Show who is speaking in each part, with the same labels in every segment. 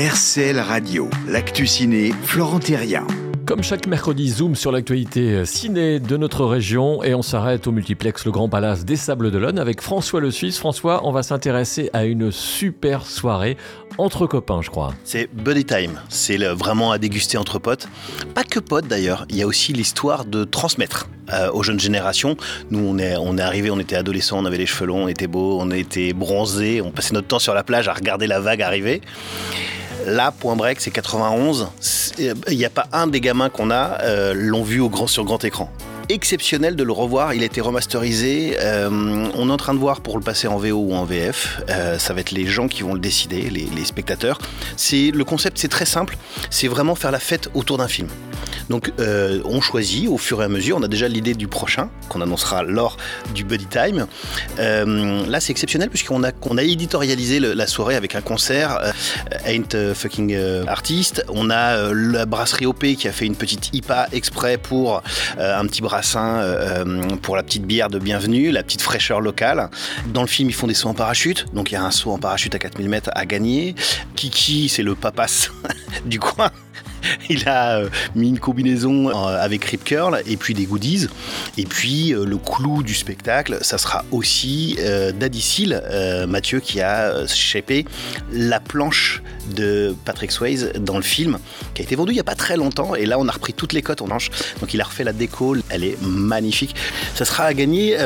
Speaker 1: RCL Radio, l'actu ciné, Florent.
Speaker 2: Comme chaque mercredi, zoom sur l'actualité ciné de notre région et on s'arrête au multiplex Le Grand Palace des Sables d'Olonne avec François Le Suisse. François, on va s'intéresser à une super soirée entre copains, je crois.
Speaker 3: C'est Buddy Time, c'est vraiment à déguster entre potes. Pas que potes d'ailleurs, il y a aussi l'histoire de transmettre euh, aux jeunes générations. Nous, on est, on est arrivés, on était adolescents, on avait les cheveux longs, on était beaux, on était bronzés, on passait notre temps sur la plage à regarder la vague arriver. Là, Point Break, c'est 91. Il n'y a pas un des gamins qu'on a euh, l'ont vu au grand, sur grand écran exceptionnel de le revoir. Il a été remasterisé. Euh, on est en train de voir pour le passer en VO ou en VF. Euh, ça va être les gens qui vont le décider, les, les spectateurs. C'est le concept, c'est très simple. C'est vraiment faire la fête autour d'un film. Donc euh, on choisit au fur et à mesure, on a déjà l'idée du prochain qu'on annoncera lors du Buddy Time. Euh, là c'est exceptionnel puisqu'on a, a éditorialisé la soirée avec un concert euh, Ain't Fucking Artist. On a la brasserie OP qui a fait une petite IPA exprès pour un petit brassin pour la petite bière de bienvenue, la petite fraîcheur locale. Dans le film ils font des sauts en parachute, donc il y a un saut en parachute à 4000 mètres à gagner. Kiki c'est le papas du coin. il a euh, mis une combinaison euh, avec Rip Curl et puis des goodies. Et puis euh, le clou du spectacle, ça sera aussi Daddy Seal, Mathieu, qui a shapé la planche de Patrick Swayze dans le film, qui a été vendue il n'y a pas très longtemps. Et là, on a repris toutes les cotes en manche. Donc il a refait la déco, elle est magnifique. Ça sera à gagner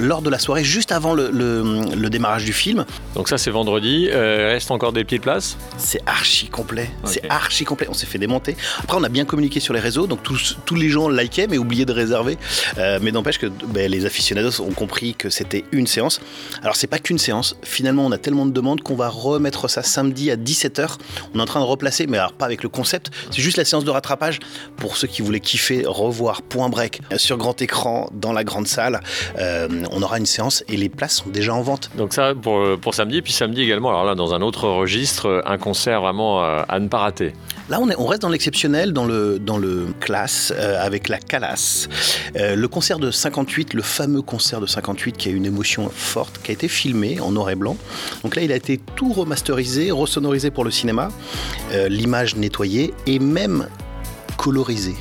Speaker 3: lors de la soirée, juste avant le, démarrage du film.
Speaker 2: Donc ça, c'est vendredi. reste encore des petites places?
Speaker 3: C'est archi complet. C'est archi complet. On s'est fait démonter après, on a bien communiqué sur les réseaux, donc tous, les gens likaient, mais oubliaient de réserver. Euh, mais n'empêche que ben, les aficionados ont compris que c'était une séance. Alors, c'est pas qu'une séance. Finalement, on a tellement de demandes qu'on va remettre ça samedi à 17h. On est en train de replacer, mais alors pas avec le concept. C'est juste la séance de rattrapage pour ceux qui voulaient kiffer, revoir Point Break sur grand écran dans la grande salle. Euh, on aura une séance et les places sont déjà en vente.
Speaker 2: Donc ça pour, pour samedi, puis samedi également, alors là dans un autre registre, un concert vraiment euh, à ne pas rater.
Speaker 3: Là, on, est, on reste dans l'exceptionnel, dans le, dans le classe, euh, avec la Calas. Euh, le concert de 58, le fameux concert de 58 qui a une émotion forte, qui a été filmé en noir et blanc. Donc là, il a été tout remasterisé, resonorisé pour le cinéma, euh, l'image nettoyée et même colorisée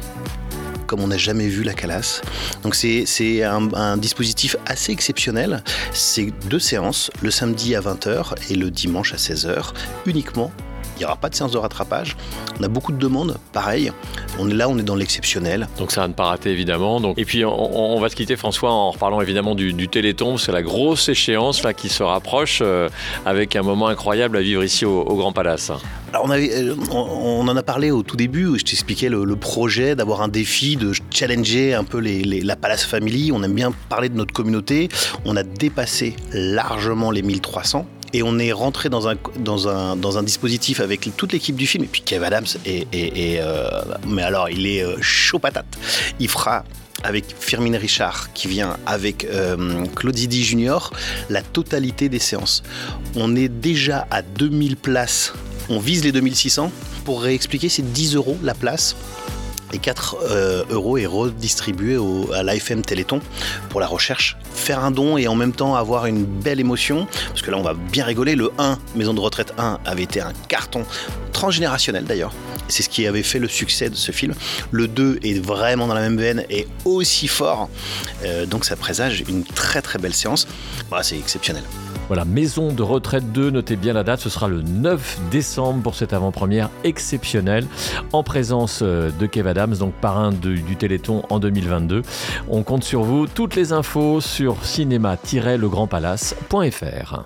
Speaker 3: comme on n'a jamais vu la Calas. Donc c'est un, un, dispositif assez exceptionnel. C'est deux séances, le samedi à 20h et le dimanche à 16h, uniquement n'y aura pas de séance de rattrapage. On a beaucoup de demandes, pareil. On est là, on est dans l'exceptionnel.
Speaker 2: Donc ça va ne pas rater évidemment. Donc... Et puis on, va se quitter François en reparlant évidemment du, Téléthon. C'est la grosse échéance là qui se rapproche euh, avec un moment incroyable à vivre ici au, Grand Palace.
Speaker 3: Alors on, avait, euh, on, en a parlé au tout début, où je t'expliquais le, projet d'avoir un défi, de challenger un peu la Palace Family. On aime bien parler de notre communauté. On a dépassé largement les 1300 et on est rentré dans un, dans un, dans un dispositif avec toute l'équipe du film. Et puis Kev Adams, est, euh, mais alors il est euh, chaud patate. Il fera avec Firmin Richard qui vient avec euh, Claude Zidi Junior la totalité des séances. On est déjà à 2000 places. On vise les 2600. Pour réexpliquer, c'est 10 euros la place et 4 euh, euros est redistribué à l'AFM Téléthon pour la recherche. Faire un don et en même temps avoir une belle émotion, parce que là on va bien rigoler. Le 1, Maison de retraite 1, avait été un carton transgénérationnel d'ailleurs. C'est ce qui avait fait le succès de ce film. Le 2 est vraiment dans la même veine et aussi fort. Euh, donc ça présage une très très belle séance. C'est exceptionnel.
Speaker 2: Voilà, Maison de retraite 2, notez bien la date, ce sera le 9 décembre pour cette avant-première exceptionnelle en présence euh, de Kev Adams, donc parrain du Téléthon en 2022. On compte sur vous. Toutes les infos sur cinéma-legrandpalace.fr.